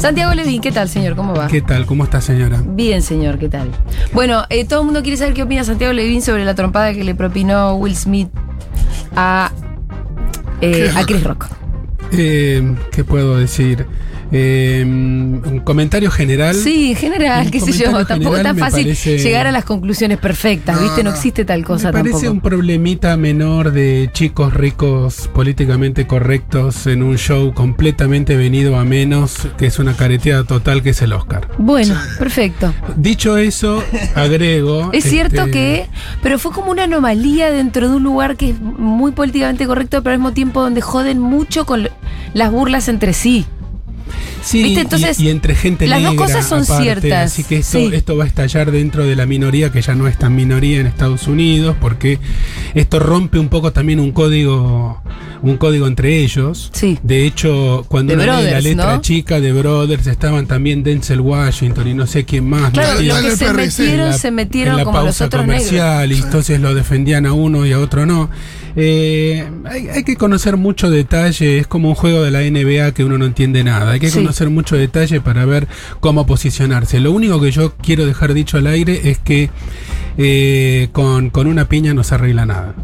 Santiago Levín, ¿qué tal, señor? ¿Cómo va? ¿Qué tal? ¿Cómo está, señora? Bien, señor, ¿qué tal? Bueno, eh, todo el mundo quiere saber qué opina Santiago Levín sobre la trompada que le propinó Will Smith a, eh, a Chris Rock. Eh, ¿Qué puedo decir? Eh, un comentario general. Sí, en general, qué sé yo. Tampoco es tan fácil parece- llegar a las conclusiones perfectas, No, ¿viste? No, existe tal cosa Me parece tampoco. un problemita menor de chicos ricos políticamente correctos en un show completamente venido a menos, que es una careteada total, que es el Oscar. Bueno, perfecto. Dicho eso, agrego. Es cierto este, que, pero fue como una anomalía dentro de un lugar que es muy políticamente correcto, pero al mismo tiempo donde joden mucho con las burlas entre sí. Sí, ¿Viste? y- Entonces, y, entre gente las dos negra, cosas son aparte, ciertas, Así que esto, sí. esto va a estallar dentro de la minoría, que ya no es tan minoría en Estados Unidos, porque esto rompe un poco también un código, un código entre ellos. Sí. De hecho, cuando uno lee la Brothers, letra ¿no? chica de Brothers, estaban también Denzel Washington y no sé quién más. Claro, metían los que se metieron, la- se metieron en la como los pausa otros negros. comercial y entonces lo defendían a uno y a otro no. Eh, hay, hay que conocer mucho detalle, es como un juego de la NBA que uno no entiende nada. Hay que Sí. Conocer mucho detalle para ver cómo posicionarse. Lo único que yo quiero dejar dicho al aire es que eh, con, con una piña no se arregla nada.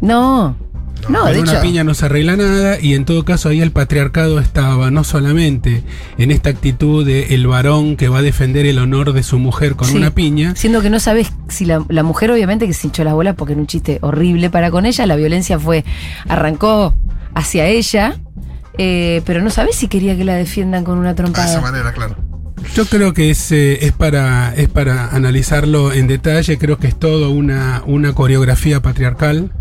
No, no, con una piña no se arregla nada y en todo caso ahí el patriarcado estaba no solamente en esta actitud de el varón que va a defender el honor de su mujer con Sí. una piña, Siendo que no sabes si la, la mujer, obviamente, que se hinchó las bolas porque era un chiste horrible para con ella. La violencia fue. arrancó hacia ella. Eh, pero no sabes si quería que la defiendan con una De esa trompada. manera, claro. Yo creo que es, eh, es, para, es para analizarlo en detalle, creo que es todo una, una coreografía patriarcal,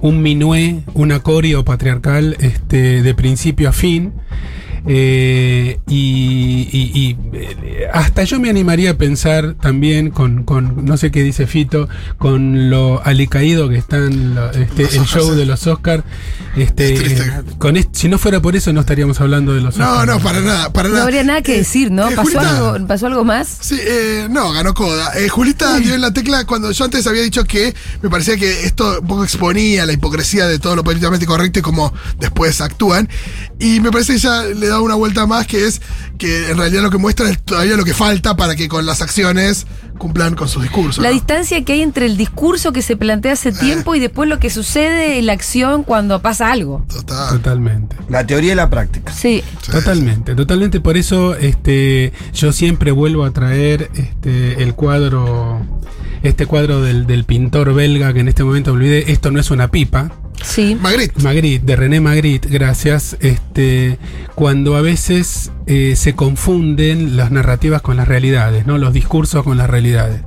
un minué, una coreo patriarcal este, de principio a fin. Eh, y, y- y, eh, hasta yo me animaría a pensar también con, con, no sé qué dice Fito, con lo alicaído que están lo- este, Los el show de los Oscars. Este, Es eh, con est- si no fuera por eso no estaríamos hablando de los No, Oscars. no, para nada, para No nada. habría nada que Eh, decir, ¿no? eh, ¿Pasó, Julita- algo, ¿Pasó algo más? Sí, eh, no, ganó Coda. Eh, Julita dio en la tecla cuando yo antes había dicho que me parecía que esto un poco exponía la hipocresía de todo lo políticamente correcto y cómo después actúan. Y me parece que ella le da una vuelta más, que es que en realidad lo que muestra es todavía lo que falta para que con las acciones cumplan con sus discursos. La ¿no? distancia que hay entre el discurso que se plantea hace tiempo y después lo que sucede en la acción cuando pasa algo. Total. Totalmente. La teoría y la práctica. Sí. Sí, Totalmente, totalmente. Por eso este, yo siempre vuelvo a traer este, el cuadro, este cuadro del, del pintor belga que en este momento olvidé. Esto no es una pipa. Sí. Magritte. Magritte, de René Magritte, gracias. Este, cuando a veces eh, se confunden las narrativas con las realidades, ¿no? Los discursos con las realidades.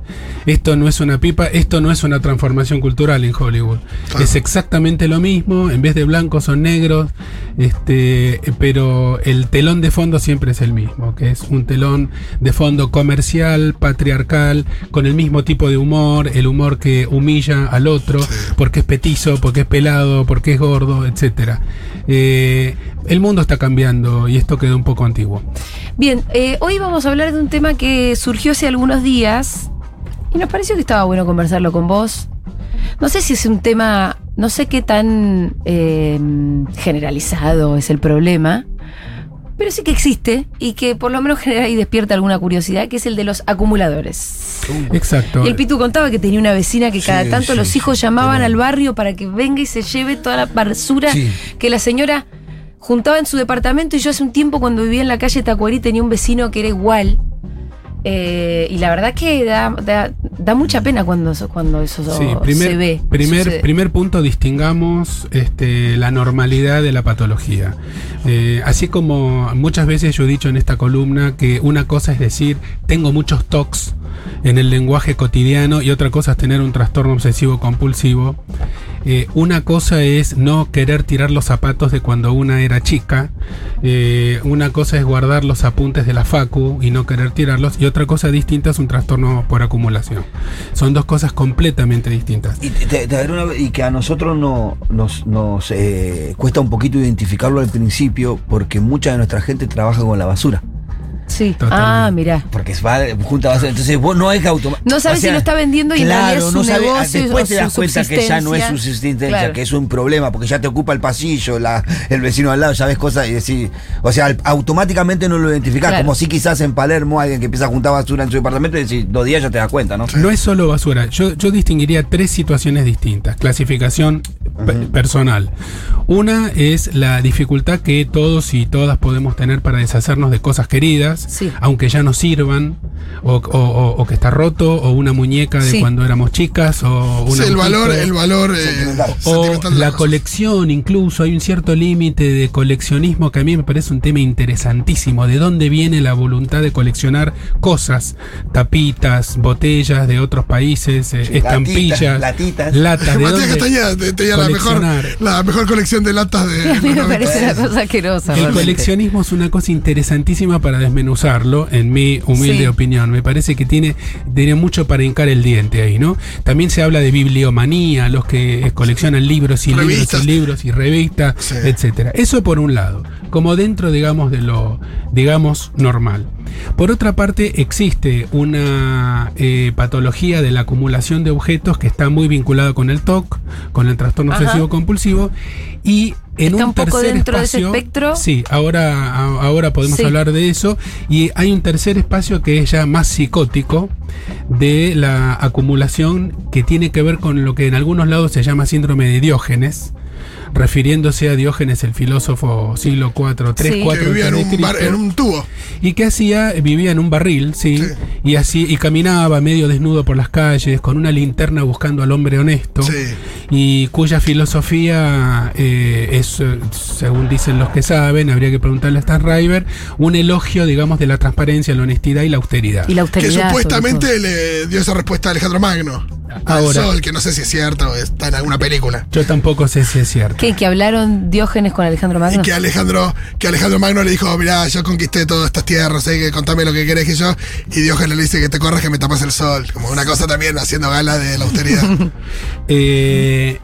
Esto no es una pipa, esto no es una transformación cultural en Hollywood. Claro. Es exactamente lo mismo, en vez de blancos son negros, este, pero el telón de fondo siempre es el mismo, que es un telón de fondo comercial, patriarcal, con el mismo tipo de humor, el humor que humilla al otro, Sí. porque es petizo, porque es pelado, porque es gordo, etcétera. Eh, el mundo está cambiando y esto quedó un poco antiguo. Bien, eh, hoy vamos a hablar de un tema que surgió hace algunos días y nos pareció que estaba bueno conversarlo con vos. No sé si es un tema, no sé qué tan eh, generalizado es el problema, pero sí que existe y que por lo menos genera y despierta alguna curiosidad, que es el de los acumuladores. Exacto. Y el Pitu contaba que tenía una vecina que cada tanto sí, los sí, hijos llamaban al barrio para que venga y se lleve toda la basura Sí. que la señora juntaba en su departamento. Y yo hace un tiempo cuando vivía en la calle Tacuarí tenía un vecino que era igual. Eh, y la verdad que da, da, da mucha pena cuando, eso- cuando eso Sí, primer, se ve. Primer, sucede. primer punto, distingamos este, la normalidad de la patología. Eh, así como muchas veces yo he dicho en esta columna que una cosa es decir, tengo muchos tocs en el lenguaje cotidiano y otra cosa es tener un trastorno obsesivo compulsivo. Eh, una cosa es no querer tirar los zapatos de cuando una era chica. Eh, una cosa es guardar los apuntes de la facu y no querer tirarlos. Y otra cosa distinta es un trastorno por acumulación. Son dos cosas completamente distintas. Y, te- una- y que a nosotros no, nos, nos eh, cuesta un poquito identificarlo al principio porque mucha de nuestra gente trabaja con la basura. Sí. Totalmente. Ah, mira. Porque va junta basura. Entonces vos no es que automáticamente. No sabes si lo está vendiendo y en realidad es su negocio Después te das cuenta que ya no es subsistencia. subsistencia, Claro. que es un problema, porque ya te ocupa el pasillo, la, el vecino al lado, ya ves cosas y decís. O sea, automáticamente no lo identificás. Claro. Como si quizás en Palermo alguien que empieza a juntar basura en su departamento y decís, dos días ya te das cuenta, ¿no? No es solo basura. Yo, yo distinguiría tres situaciones distintas. Clasificación pe- personal. Una es la dificultad que todos y todas podemos tener para deshacernos de cosas queridas, Sí. aunque ya no sirvan, o, o- o- o que está roto, o una muñeca de Sí. cuando éramos chicas, o Sí, un el valor, el valor eh, Sentimental. O sentimental la colección, incluso hay un cierto límite de coleccionismo que a mí me parece un tema interesantísimo. ¿De dónde viene la voluntad de coleccionar cosas? Tapitas, botellas de otros países, eh, Sí, estampillas, latitas, latas. ¿De dónde? Castañeda te- tenía la mejor, la mejor colección de latas de. A mí me parece 90. una cosa asquerosa. El realmente. coleccionismo es una cosa interesantísima para desmenuzarlo, en mi humilde Sí. opinión. Me parece que tiene, tiene mucho para hincar el diente ahí, ¿no? También se habla de bibliomanía, los que coleccionan libros y Revistas. libros y libros y revistas, Sí. etcétera. Eso por un lado, como dentro, digamos, de lo, digamos, normal. Por otra parte, existe una eh, patología de la acumulación de objetos que está muy vinculada con el TOC, con el trastorno obsesivo compulsivo, y en Está un, un poco tercer dentro de ese espacio, espectro. Sí, ahora, ahora podemos Sí. hablar de eso. Y hay un tercer espacio que es ya más psicótico de la acumulación que tiene que ver con lo que en algunos lados se llama síndrome de Diógenes, refiriéndose a Diógenes, el filósofo siglo IV, 3, Sí. 4 Que vivía en un, bar- en un tubo. ¿Y qué hacía? Vivía en un barril, sí, Sí. y así y caminaba medio desnudo por las calles con una linterna buscando al hombre honesto Sí. y cuya filosofía eh, es, eh, según dicen los que saben, habría que preguntarle a Stan River, un elogio, digamos, de la transparencia, la honestidad y la austeridad. Y la Que austeridad. todo. supuestamente le dio esa respuesta a Alejandro Magno. Al Ahora. sol, que no sé si es cierta o está en alguna película. Yo tampoco sé si es cierto. ¿Qué? ¿Que hablaron Diógenes con Alejandro Y Magno? que Alejandro, que Alejandro Magno le dijo, mirá, yo conquisté todas estas tierras, eh, que contame lo que querés que yo. Y Diógenes le dice que te corras que me tapas el sol. Como una cosa también haciendo gala de la austeridad. Eh,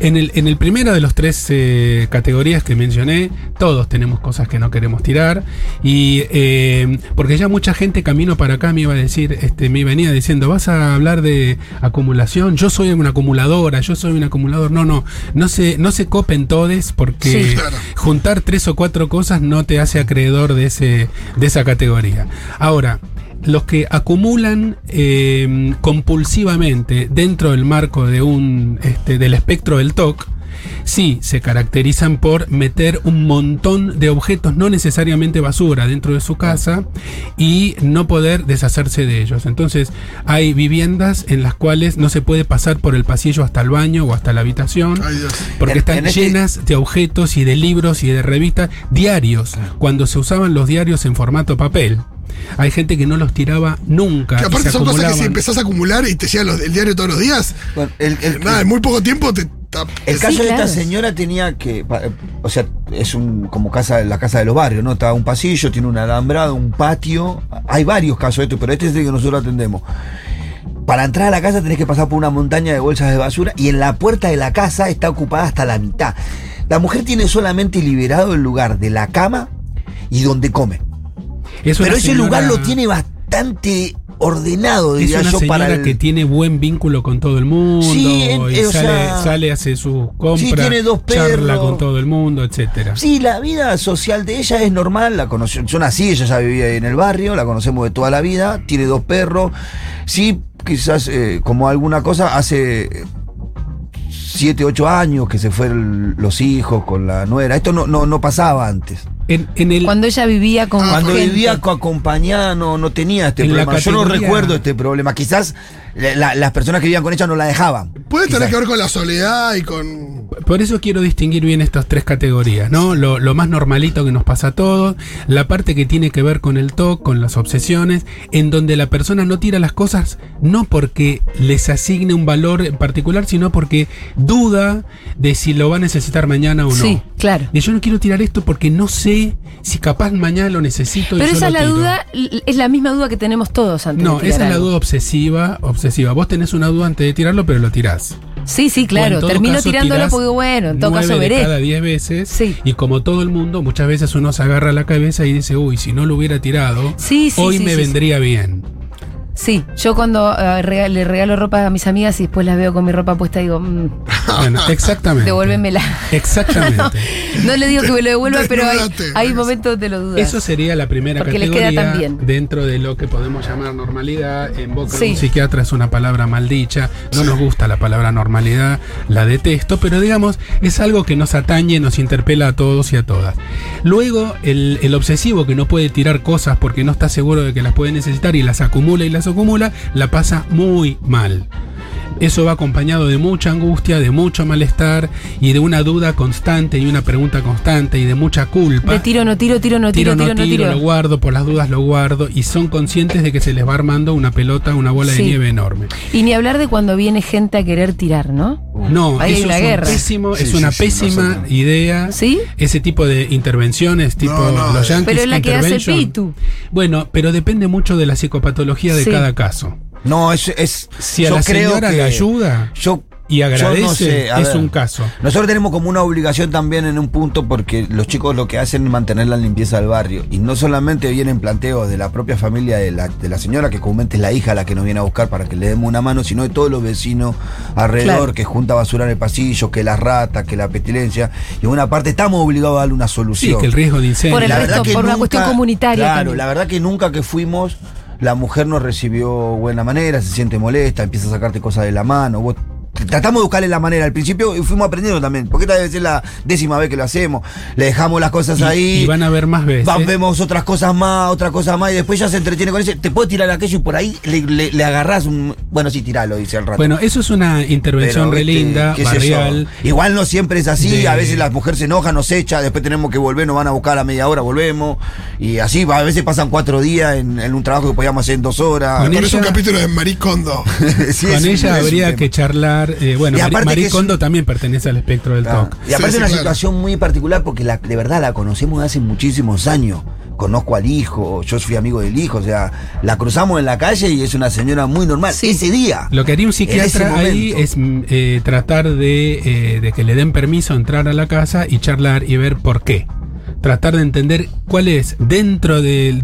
en, el, en el primero de los tres eh, categorías que mencioné, todos tenemos cosas que no queremos tirar. Y eh, porque ya mucha gente camino para acá me iba a decir, este, me venía diciendo, vas a hablar de acumulación, yo soy una acumuladora, yo soy un acumulador. No, no, no se, no se copen todes porque Sí, claro. juntar tres o cuatro cosas no te hace acreedor de, ese, de esa categoría. Ahora, los que acumulan eh, compulsivamente dentro del marco de un este, del espectro del TOC, sí se caracterizan por meter un montón de objetos, no necesariamente basura, dentro de su casa y no poder deshacerse de ellos. Entonces, hay viviendas en las cuales no se puede pasar por el pasillo hasta el baño o hasta la habitación. Ay. Porque En- están en este- llenas de objetos y de libros y de revistas diarios, cuando se usaban los diarios en formato papel. Hay gente que no los tiraba nunca. Que y aparte se son cosas que si empezás a acumular y te llegan los- el diario todos los días, Bueno, el, el- nada, en muy poco tiempo te. El caso Sí, de esta señora tenía que, pa- o sea, es un como casa, la casa de los barrios, ¿no? Está un pasillo, tiene un alambrado, un patio. Hay varios casos de esto, pero este es el que nosotros atendemos. Para entrar a la casa tenés que pasar por una montaña de bolsas de basura y en la puerta de la casa está ocupada hasta la mitad. La mujer tiene solamente liberado el lugar de la cama y donde come. Es Pero ese señora- lugar lo tiene bastante ordenado, Es diría una yo, señora para el... que tiene buen vínculo con todo el mundo Sí, en- y eh, sale, sea, sale, hace sus compras, sí, tiene dos charla con todo el mundo, etcétera. Sí, la vida social de ella es normal, la yo nací, ella ya vivía en el barrio, la conocemos de toda la vida, tiene dos perros, sí, quizás eh, como alguna cosa, hace eh, siete, ocho años que se fueron los hijos con la nuera, esto no, no, no pasaba antes. En, en el, Cuando ella vivía con Cuando gente. vivía co- acompañada no, no tenía este En problema, yo no recuerdo este problema, quizás la- la- las personas que vivían con ella no la dejaban. Puede tener Quizás. que ver con la soledad y con. Por eso quiero distinguir bien estas tres categorías, ¿no? Lo, lo más normalito que nos pasa a todos, la parte que tiene que ver con el TOC, con las obsesiones, en donde la persona no tira las cosas no porque les asigne un valor en particular, sino porque duda de si lo va a necesitar mañana o no. Sí, claro. Y yo no quiero tirar esto porque no sé si capaz mañana lo necesito. y Pero esa es la tiro. duda, es la misma duda que tenemos todos antes No, de tirar esa es la duda obsesiva, obsesiva obsesiva. Vos tenés una duda antes de tirarlo, pero lo tirás. Sí, sí, claro. Termino caso, tirándolo porque, bueno, en todo caso veré. cada 10 veces. Sí. Y como todo el mundo, muchas veces uno se agarra la cabeza y dice, uy, si no lo hubiera tirado, Sí, sí, hoy me vendría bien. Sí, yo cuando eh, rega- le regalo ropa a mis amigas y después las veo con mi ropa puesta, digo, mm, Bueno, exactamente. devuélvemela. Exactamente. No le digo que me lo devuelva, pero hay, hay momentos donde lo dudas. Eso sería la primera Porque les queda categoría tan bien. dentro de lo que podemos llamar normalidad. En boca Sí. de un psiquiatra es una palabra maldicha. No nos gusta la palabra normalidad, la detesto, pero digamos, es algo que nos atañe, nos interpela a todos y a todas. Luego, el, el obsesivo que no puede tirar cosas porque no está seguro de que las puede necesitar y las acumula y las acumula, la pasa muy mal. Eso va acompañado de mucha angustia, de mucho malestar y de una duda constante y una pregunta constante y de mucha culpa De tiro, no tiro, tiro, no tiro, tiro, tiro, no no tiro, tiro. lo guardo, por las dudas lo guardo, y son conscientes de que se les va armando una pelota, una bola Sí. de nieve enorme. Y ni hablar de cuando viene gente a querer tirar, ¿no? No, Ahí hay eso una es, un guerra. pésimo- Sí, es una sí, pésima idea. ¿Sí? Ese tipo de intervenciones, tipo No, no, los yankees Pero es la que hace. Pitu. Bueno, pero depende mucho de la psicopatología de Sí. cada caso. No, es. es Si a yo la creo señora que le ayuda Yo. y no agradece, sé, es ver. un caso. Nosotros tenemos como una obligación también en un punto porque los chicos lo que hacen es mantener la limpieza del barrio. Y no solamente vienen planteos de la propia familia de la, de la señora, que comúnmente es la hija la que nos viene a buscar para que le demos una mano, sino de todos los vecinos alrededor Claro. que junta basura en el pasillo, que las ratas, que la pestilencia. Y en una parte estamos obligados a darle una Sí, solución. que el riesgo de incendio. Por el La resto, por una cuestión comunitaria Claro, también. la verdad que nunca que fuimos, la mujer nos recibió buena manera, se siente molesta, empieza a sacarte cosas de la mano. Tratamos de buscarle la manera al principio y fuimos aprendiendo también, porque esta debe ser la décima vez que lo hacemos. Le dejamos las cosas Y- ahí. y van a ver más veces. va- vemos otras cosas más, otras cosas más, y después ya se entretiene con eso. Te puedo tirar aquello y por ahí le, le, le agarrás un. Bueno, sí, tiralo, dice al rato. Bueno, eso es una intervención Pero, re linda. Igual no siempre es así, de- a veces la mujer se enoja, nos echa, después tenemos que volver, nos van a buscar a media hora, volvemos. Y así, a veces pasan cuatro días en, en un trabajo que podíamos hacer en dos horas. Con Parece un ella- capítulo de Maricondo. Sí, Con es un- ella es un habría que charlar. Eh, bueno, Y Mari- aparte que Marie Kondo también pertenece al espectro del Ah, TOC. Y aparte Sí, sí, una claro. situación muy particular porque la, de verdad la conocemos de hace muchísimos años. Conozco al hijo, yo fui amigo del hijo, o sea, la cruzamos en la calle y es una señora muy normal. Sí. Ese día. Lo que haría un psiquiatra ahí es eh, tratar de, eh, de que le den permiso a entrar a la casa y charlar y ver por qué. Tratar de entender cuál es dentro del-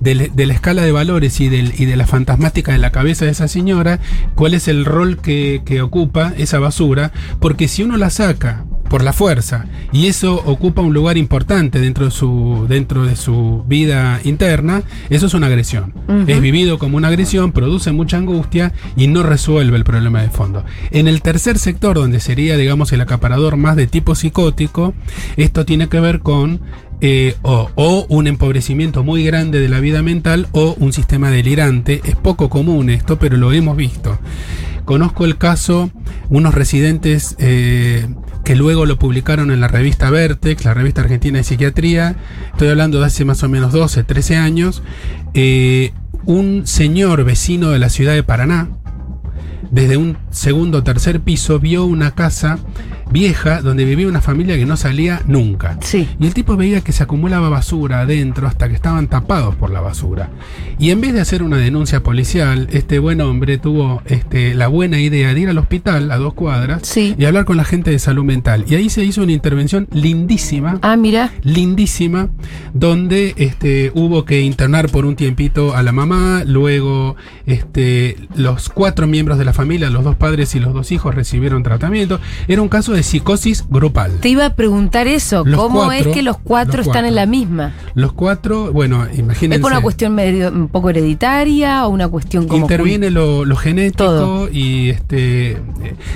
de la escala de valores y, y de la fantasmática de la cabeza de esa señora, cuál es el rol que, que ocupa esa basura, porque si uno la saca por la fuerza y eso ocupa un lugar importante dentro de su, dentro de su vida interna, eso es una agresión. Es vivido como una agresión, produce mucha angustia y no resuelve el problema de fondo. En el tercer sector, donde sería, digamos, el acaparador más de tipo psicótico, esto tiene que ver con eh, o, o un empobrecimiento muy grande de la vida mental o un sistema delirante. Es poco común esto, pero lo hemos visto. Conozco el caso, unos residentes eh, que luego lo publicaron en la revista Vertex, la revista argentina de psiquiatría, estoy hablando de hace más o menos 12, 13 años, eh, un señor vecino de la ciudad de Paraná, desde un segundo o tercer piso, vio una casa vieja donde vivía una familia que no salía nunca. Sí. Y el tipo veía que se acumulaba basura adentro hasta que estaban tapados por la basura. Y en vez de hacer una denuncia policial, este buen hombre tuvo este, la buena idea de ir al hospital a dos cuadras Sí. y hablar con la gente de salud mental. Y ahí se hizo una intervención lindísima Ah, mira. lindísima, donde este, hubo que internar por un tiempito a la mamá, luego este, los cuatro miembros de la familia, los dos padres y los dos hijos recibieron tratamiento. Era un caso de psicosis grupal. Te iba a preguntar eso. Los ¿Cómo cuatro, es que los cuatro los están en la misma? Los cuatro, bueno, imagínense. ¿Es por una cuestión medio- un poco hereditaria o una cuestión como... Interviene lo, lo genético Todo. y este eh,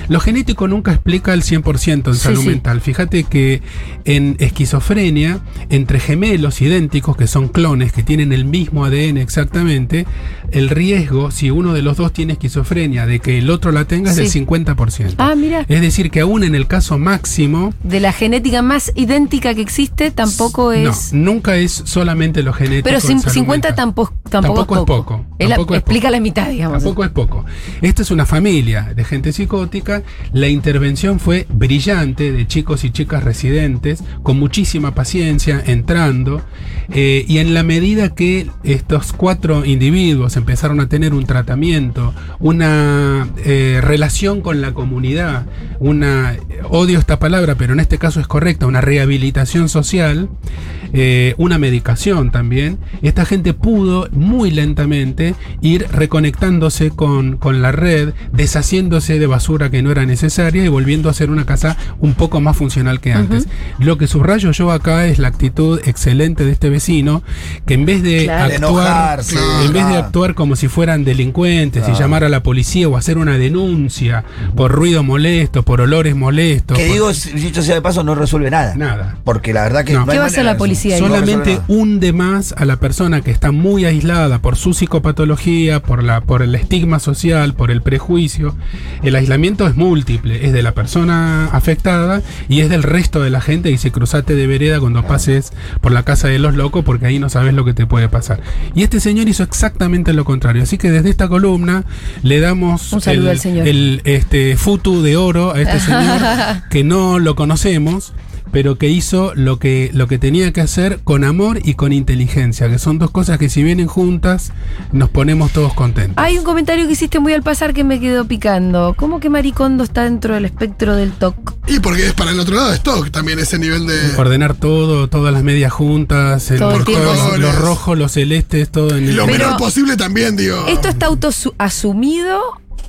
lo genético nunca explica el 100% en Sí, salud sí. mental. Fíjate que en esquizofrenia, entre gemelos idénticos que son clones que tienen el mismo ADN exactamente, el riesgo, si uno de los dos tiene esquizofrenia, de que el otro la tenga es del 50%. Ah, mira. Es decir, que aún en el caso máximo. De la genética más idéntica que existe, tampoco es. No, nunca es solamente lo genético. Pero en cin- salud 50 mental. tampoco, tampoco, Tampoco es poco, Es tampoco es explica poco. la mitad, digamos. Tampoco es poco. Esta es una familia de gente psicótica. La intervención fue brillante de chicos y chicas residentes, con muchísima paciencia, entrando. eh, y en la medida que estos cuatro individuos empezaron a tener un tratamiento, una eh, relación con la comunidad, una, odio esta palabra, pero en este caso es correcta, una rehabilitación social, eh, una medicación también, esta gente pudo muy lentamente ir reconectándose con, con la red, deshaciéndose de basura que no era necesaria y volviendo a ser una casa un poco más funcional que antes. Lo que subrayo yo acá es la actitud excelente de este vecino, que en vez de Claro. De actuar, enojarse, en vez de actuar como si fueran delincuentes y llamar a la policía o hacer una denuncia por ruido molesto, por olores molestos, Que por- digo, dicho sea de paso, no resuelve nada. nada. Porque la verdad que No. no, ¿Qué va a hacer la policía? No Solamente nada. hunde más a la persona que está muy aislada por su psicopatología, por, la, por el estigma social, por el prejuicio. El aislamiento es múltiple, es de la persona afectada y es del resto de la gente. Y si cruzate de vereda cuando pases por la casa de los locos, porque ahí no sabes lo que te puede pasar. Y este señor hizo exactamente lo contrario. Así que desde esta columna le damos Un saludo el, al señor. el, este, futu de oro a este señor que no lo conocemos pero que hizo lo que, lo que tenía que hacer con amor y con inteligencia, que son dos cosas que si vienen juntas nos ponemos todos contentos. Hay un comentario que hiciste muy al pasar que me quedó picando. ¿Cómo que Maricondo está dentro del espectro del TOC? Y porque es para el otro lado de stock también ese nivel de. Ordenar todo, todas las medias juntas, el- Todo el los, tiempo. colores, los rojos, los celestes, todo en Y el... lo Pero- menor posible también, digo. ¿Esto está autoasumido?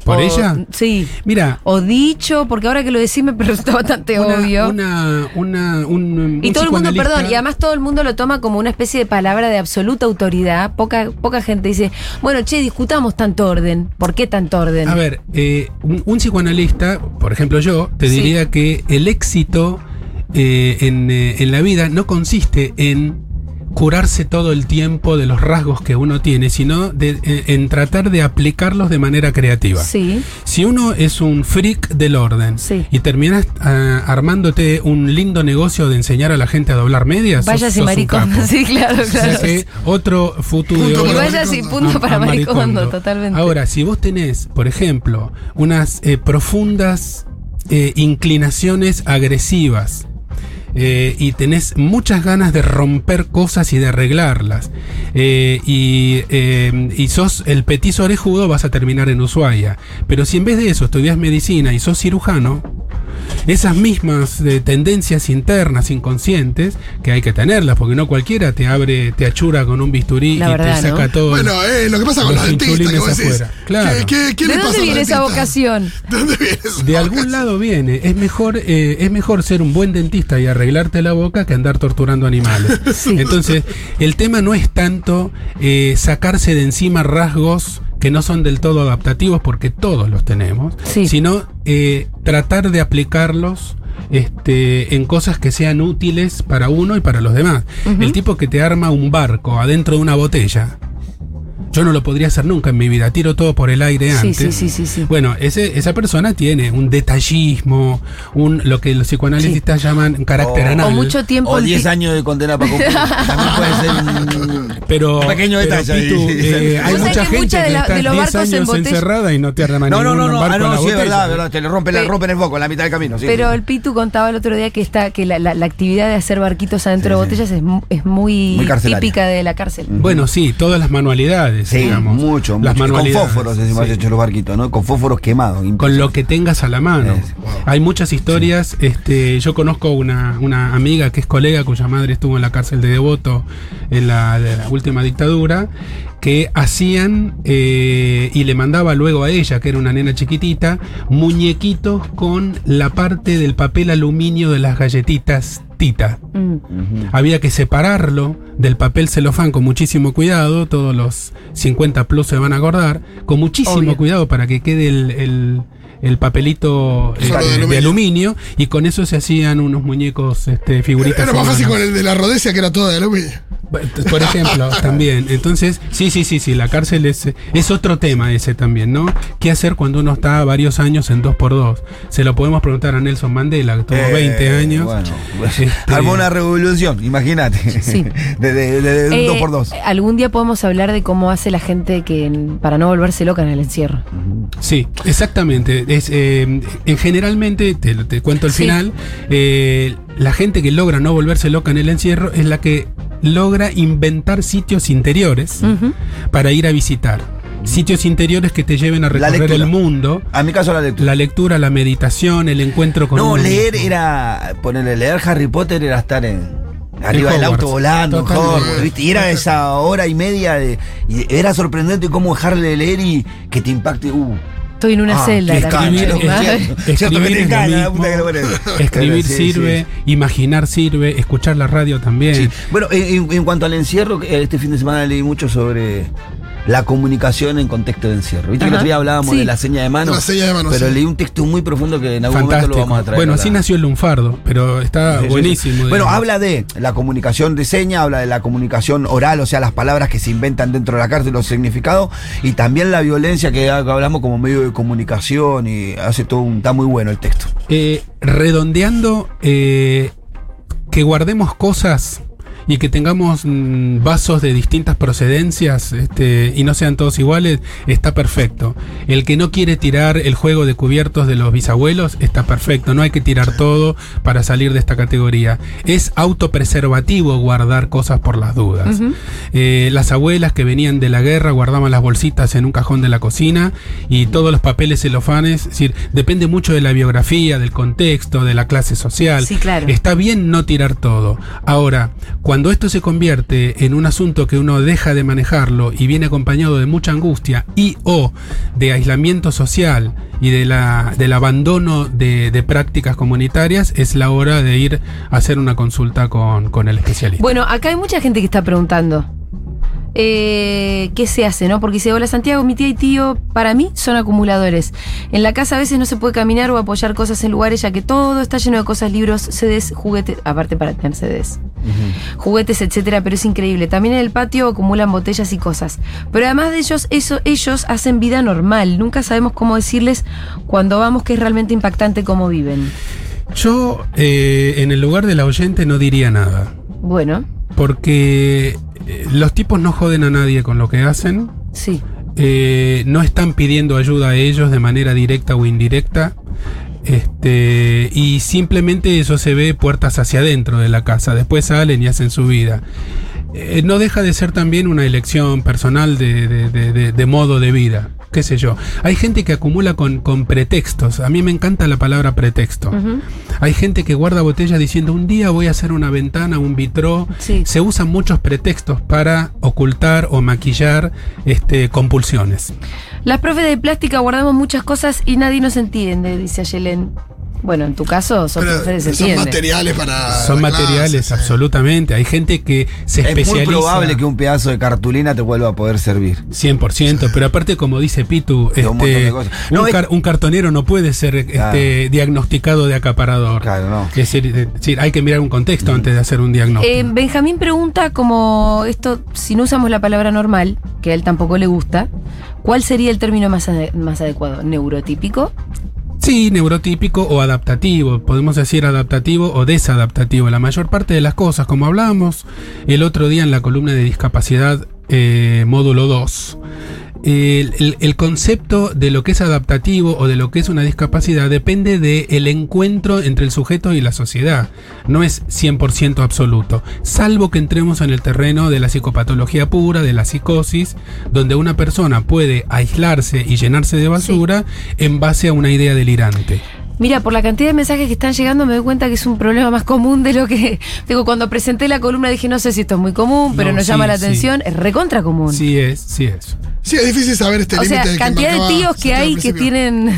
¿Por ella? Sí. Mira, O dicho, porque ahora que lo decís me resulta bastante una, obvio. una, una- un, y un todo el mundo, perdón, y además todo el mundo lo toma como una especie de palabra de absoluta autoridad. Poca, poca gente dice, bueno, che, discutamos tanto orden. ¿Por qué tanto orden? A ver, eh, un, un psicoanalista, por ejemplo yo, te Sí. diría que el éxito eh, en, eh, en la vida no consiste en curarse todo el tiempo de los rasgos que uno tiene, sino de- en, en tratar de aplicarlos de manera creativa. Sí. Si uno es un freak del orden Sí. y terminas ah, armándote un lindo negocio de enseñar a la gente a doblar medias, Vaya sos- si maricón. Sí, claro, O sea claro. que otro futuro Punto de para Y vaya si punto a- para a Maricondo, Maricondo. totalmente. Ahora, si vos tenés, por ejemplo, unas eh, profundas eh, inclinaciones agresivas, eh, y tenés muchas ganas de romper cosas y de arreglarlas, eh, y, eh, y sos el petizo orejudo, vas a terminar en Ushuaia. Pero si en vez de eso estudias medicina y sos cirujano, esas mismas eh, tendencias internas, inconscientes, que hay que tenerlas, porque no cualquiera te abre, te achura con un bisturí La y verdad, te saca ¿no? todo. Bueno, eh, lo que pasa con los los dentistas, que vos decís, afuera. Claro. ¿qué, qué, qué ¿De le dónde viene esa vocación? ¿De dónde viene esa De algún vocación? lado viene. Es mejor, eh, es mejor ser un buen dentista y arreglarte la boca que andar torturando animales. Sí. Entonces, el tema no es tanto eh, sacarse de encima rasgos que no son del todo adaptativos, porque todos los tenemos, Sí. sino eh, tratar de aplicarlos. Este, en cosas que sean útiles para uno y para los demás. El tipo que te arma un barco adentro de una botella, yo no lo podría hacer nunca en mi vida. Tiro todo por el aire Sí, antes. sí, sí, sí, sí. Bueno, ese, esa persona tiene un detallismo, un lo que los psicoanalistas llaman un carácter O- anal. O mucho tiempo. O el 10 pi- años de condena para cumplir. También puede ser un. pero, pequeño pero, detalle ahí. Pitu, eh, hay mucha que gente mucha de que la- está de los 10 barcos en años botella- encerrada y no te arma No, no, ningún no, no. barco Ah, en la no, sí, es botella. verdad, verdad. Te le rompen, le Pe- rompen el foco en la mitad del camino. sí, Pero sí. el Pitu contaba el otro día que está que la, la- la actividad de hacer barquitos adentro de Sí, sí. botellas es, es muy, Muy típica de la cárcel. Bueno, sí, todas las manualidades, Sí, digamos. mucho, Las mucho. Con fósforos encima sí. hecho los barquitos, ¿no? Con fósforos quemados. Con lo que tengas a la mano. Es, Hay muchas historias. Este, yo conozco una, una amiga que es colega cuya madre estuvo en la cárcel de Devoto en la, de la última dictadura, que hacían eh, y le mandaba luego a ella, que era una nena chiquitita, muñequitos con la parte del papel aluminio de las galletitas Tita. Mm. Había que separarlo del papel celofán con muchísimo cuidado, todos los 50 plus se van a acordar, con muchísimo Obvio. cuidado para que quede el, el- el papelito eh, de de, aluminio. y con eso se hacían unos muñecos, este, figuritas. Era más fácil con el de la rodecia que era todo de aluminio. Por ejemplo, también. Entonces, sí, sí, sí, sí, la cárcel es, es otro tema ese también, ¿no? ¿Qué hacer cuando uno está varios años en 2x2? Se lo podemos preguntar a Nelson Mandela, que tuvo Eh, 20 años. Bueno, Este- armó una revolución, imagínate. Sí. De, de, de- de Eh, un 2x2. Algún día podemos hablar de cómo hace la gente que para no volverse loca en el encierro. Sí, exactamente. Es, eh, en generalmente, te, te cuento el Sí. final, eh, la gente que logra no volverse loca en el encierro es la que logra inventar sitios interiores para ir a visitar. Sitios interiores que te lleven a recorrer el mundo. A mi caso la lectura. La lectura, la meditación, el encuentro con no, leer mismo. era. Ponerle, leer Harry Potter era estar en. Arriba del auto volando. Hogwarts, ¿viste? Y era esa hora y media de. Y era sorprendente cómo dejarle de leer y que te impacte. Uh, Estoy en una Ah, celda. Escribir sí, sirve, sí. imaginar sirve, escuchar la radio también. Sí. Bueno, en, en cuanto al encierro, que este fin de semana leí mucho sobre la comunicación en contexto de encierro. Viste que el Ajá. otro día hablábamos Sí. de la seña de mano. La seña de mano, Pero sí. leí un texto muy profundo que en algún momento lo vamos a traer. bueno, a así la- nació el lunfardo, pero está Sí, buenísimo. sí. Bueno, habla de la comunicación de seña, habla de la comunicación oral, o sea, las palabras que se inventan dentro de la cárcel, los significados, y también la violencia que hablamos como medio de comunicación, y hace todo un. Está muy bueno el texto. Eh, redondeando, eh, que guardemos cosas y que tengamos mm, vasos de distintas procedencias este, y no sean todos iguales, está perfecto. El que no quiere tirar el juego de cubiertos de los bisabuelos, está perfecto. No hay que tirar todo para salir de esta categoría. Es autopreservativo guardar cosas por las dudas. Eh, las abuelas que venían de la guerra guardaban las bolsitas en un cajón de la cocina y todos los papeles celofanes. Es decir, depende mucho de la biografía, del contexto, de la clase social. Sí, claro. Está bien no tirar todo. Ahora, cuando esto se convierte en un asunto que uno deja de manejarlo y viene acompañado de mucha angustia y o de aislamiento social y de la, del abandono de, de prácticas comunitarias, es la hora de ir a hacer una consulta con, con el especialista. Bueno, acá hay mucha gente que está preguntando. Eh, ¿Qué se hace, no? Porque dice, hola Santiago, mi tía y tío, para mí son acumuladores. En la casa a veces no se puede caminar o apoyar cosas en lugares, ya que todo está lleno de cosas, libros, CDs, juguetes, aparte para tener CDs, juguetes, etcétera, pero es increíble. También en el patio acumulan botellas y cosas. Pero además de ellos, eso, ellos hacen vida normal. Nunca sabemos cómo decirles cuando vamos que es realmente impactante cómo viven. Yo, eh, en el lugar del oyente, no diría nada. Bueno, Porque eh, los tipos no joden a nadie con lo que hacen. sí. eh, no están pidiendo ayuda a ellos de manera directa o indirecta. Este, y simplemente eso se ve puertas hacia adentro de la casa. Después salen y hacen su vida. Eh, no deja de ser también una elección personal de, de- de- de- de modo de vida. Qué sé yo. Hay gente que acumula con, con pretextos. A mí me encanta la palabra pretexto. Hay gente que guarda botellas diciendo un día voy a hacer una ventana, un vitró. Sí. Se usan muchos pretextos para ocultar o maquillar este, compulsiones. Las profes de plástica guardamos muchas cosas y nadie nos entiende, dice Ayelen. Bueno, en tu caso son Pero se son entiende. materiales para. Son materiales, clase, absolutamente. Hay gente que se Es especializa. muy probable que un pedazo de cartulina te vuelva a poder servir. 100%, pero aparte, como dice Pitu, un este, de cosas. un, No, es- car- un cartonero no puede ser Claro. este, diagnosticado de acaparador. Claro, no. Es decir, es decir, hay que mirar un contexto antes de hacer un diagnóstico. Eh, Benjamín pregunta como esto, si no usamos la palabra normal, que a él tampoco le gusta, ¿cuál sería el término más, ade- más adecuado? ¿Neurotípico? Sí, neurotípico o adaptativo. Podemos decir adaptativo o desadaptativo. La mayor parte de las cosas, como hablábamos el otro día en la columna de discapacidad eh, módulo 2. El, el- el concepto de lo que es adaptativo o de lo que es una discapacidad depende del encuentro entre el sujeto y la sociedad. No es 100% absoluto. Salvo que entremos en el terreno de la psicopatología pura, de la psicosis, donde una persona puede aislarse y llenarse de basura en base a una idea delirante. Mira, por la cantidad de mensajes que están llegando me doy cuenta que es un problema más común de lo que... Digo, cuando presenté la columna dije, no sé si esto es muy común, pero No, nos sí, llama la sí. atención, es recontra común. Sí es, sí es. Sí, es difícil saber este o límite sea, que cantidad de tíos que hay que tienen...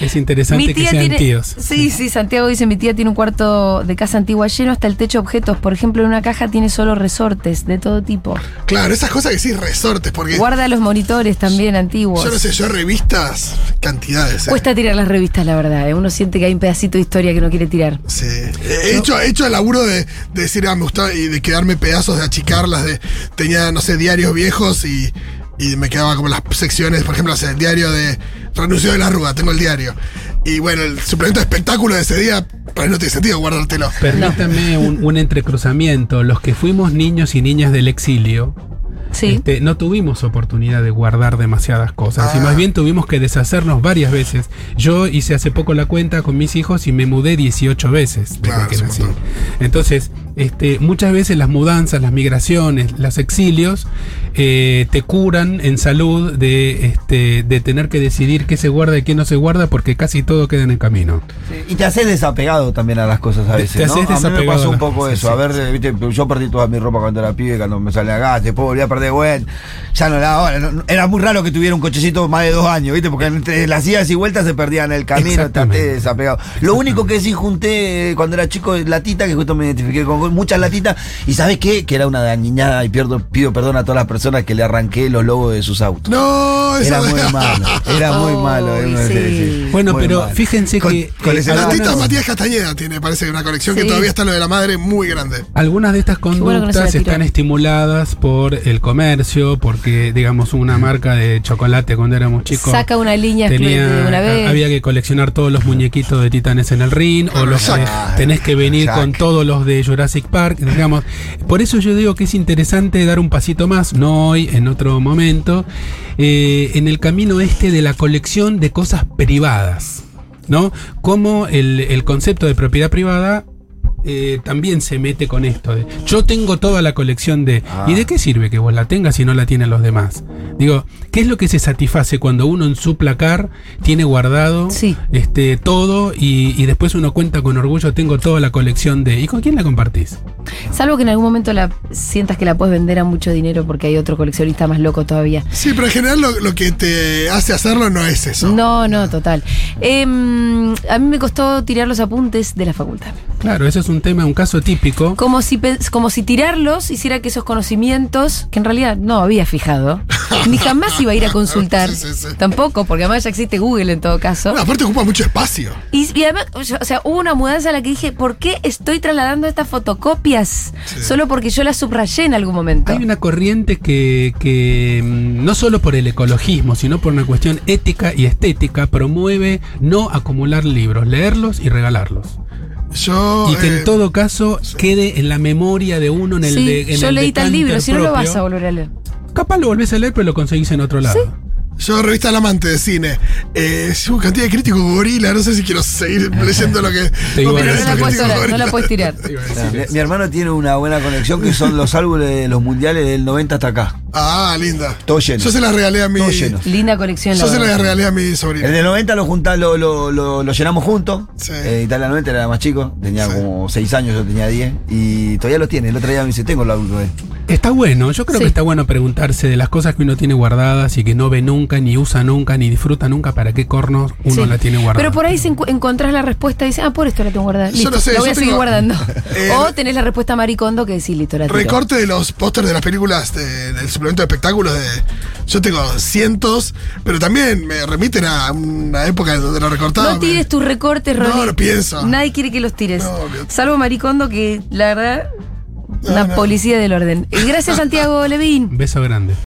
Es interesante que sean tiene, tíos. Sí, sí, Santiago dice, mi tía tiene un cuarto de casa antigua lleno hasta el techo de objetos. Por ejemplo, en una caja tiene solo resortes de todo tipo. Claro, esas cosas que sí, resortes, porque Guarda los monitores también antiguos. yo no sé, yo revistas, cantidades. eh. Cuesta tirar las revistas, la verdad. ¿eh? Uno siente que hay un pedacito de historia que no quiere tirar. Sí. He hecho, he hecho el laburo de, de decir, ah, me gustaba, y de quedarme pedazos, de achicarlas, de, tenía, no sé, diarios viejos y, y me quedaba como las secciones, por ejemplo, el diario de Renuncio de la Rúa, tengo el diario. Y bueno, el suplemento de espectáculo de ese día, mí no tiene sentido guardártelo. Permítame un, un entrecruzamiento. Los que fuimos niños y niñas del exilio, Sí. este, no tuvimos oportunidad de guardar demasiadas cosas y Ah. más bien tuvimos que deshacernos varias veces. Yo hice hace poco la cuenta con mis hijos y me mudé 18 veces desde Claro, que es un nací. montón. Entonces, este, muchas veces las mudanzas, las migraciones, los exilios eh, te curan en salud de, este, de tener que decidir qué se guarda y qué no se guarda porque casi todo queda en el camino. Y te haces desapegado también a las cosas a veces. Te ¿no? haces a mí me desapegado pasó a un poco eso. A ver, eh, viste, yo perdí toda mi ropa cuando era pibe, cuando me salía a gas, después volví a perder, bueno, ya no la ahora. no- era muy raro que tuviera un cochecito más de dos años, viste, porque entre las idas y vueltas se perdían el camino, traté desapegado. Lo único que sí junté eh, cuando era chico, latita, que justo me identifiqué con muchas latitas, y ¿sabes qué? Que era una dañada, y pierdo, pido perdón a todas las personas que le arranqué los logos de sus autos. No, Era muy malo, era muy malo. sí. Bueno, muy pero malo. fíjense Con- que, con eh, ese algunas- Latita no. Matías Castañeda tiene, parece, una colección Sí. que todavía está lo de la madre muy grande. Algunas de estas conductas están estimuladas por el comercio, porque, digamos, una marca de chocolate cuando éramos chicos. Saca una línea tenía- de una vez. había que coleccionar todos los muñequitos de titanes en el ring, o los que tenés que venir Jack. con todos los de Jurassic Park, digamos. Por eso yo digo que es interesante dar un pasito más, no hoy, en otro momento, eh, en el camino este de la colección de cosas privadas. ¿No? Como el, el concepto de propiedad privada eh, también se mete con esto de yo tengo toda la colección de Ah. ¿y de qué sirve que vos la tengas si no la tienen los demás? Digo, ¿qué es lo que se satisface cuando uno en su placar tiene guardado Sí. este todo y, y después uno cuenta con orgullo tengo toda la colección de ¿y con quién la compartís? Salvo que en algún momento la sientas que la puedes vender a mucho dinero porque hay otro coleccionista más loco todavía. Sí, pero en general lo, lo que te hace hacerlo no es eso. No, no, total. Em, a mí me costó tirar los apuntes de la facultad. Claro, ese es un tema, un caso típico. Como si, como si tirarlos hiciera que esos conocimientos, que en realidad no había fijado, ni jamás iba a ir a consultar. Sí, sí, sí. Tampoco, porque además ya existe Google en todo caso. No, aparte ocupa mucho espacio. Y, y además, o sea, o sea, hubo una mudanza a la que dije, ¿por qué estoy trasladando estas fotocopias? Solo porque yo las subrayé en algún momento. Hay una corriente que, que, mm, no solo por el ecologismo, sino por una cuestión ética y estética, promueve no acumular libros, leerlos y regalarlos. Yo. Y que eh, en todo caso quede en la memoria de uno, en el sí, de en yo el leí tal libro, si no lo vas a volver a leer. Capaz lo volvés a leer, pero lo conseguís en otro lado. Yo, revista El Amante de cine. Eh, es una cantidad de críticos gorila. No sé si quiero seguir leyendo lo que. Pero no decir. la, puedes críticos tirar, no gorila. la puedes tirar. Mi, mi hermano tiene una buena conexión que son los álbumes de los mundiales del 90 hasta acá. Ah, linda. Todo lleno. Yo se la regalé a mi. Todo lleno. Linda colección. la Yo se la verdad. regalé a mi sobrino. El del 90 lo juntamos, lo, lo, lo- lo llenamos juntos. Sí. Eh, Italia 90 era más chico, tenía Sí. como 6 años, yo tenía 10. Y todavía lo tiene. El otro día me dice, tengo el álbum de. Está bueno, yo creo Sí. que está bueno preguntarse de las cosas que uno tiene guardadas y que no ve nunca, ni usa nunca, ni disfruta nunca, para qué cornos uno Sí. la tiene guardada. Pero por ahí se encu- encontrás la respuesta y dices, ah, por esto la tengo guardada. Yo no sé, la voy yo a seguir tengo- guardando. Eh, o tenés la respuesta maricondo que sí, listo, la tiro. Recorte de los pósters de las películas de- del suplemento de espectáculos de. Yo tengo cientos, pero también me remiten a una época donde lo recortaba. No tires tus recortes, No, Ronnie. lo pienso. Nadie quiere que los tires. No. Salvo Maricondo, que la verdad, No, una no. policía del orden. Y gracias, Santiago Levín. Un beso grande.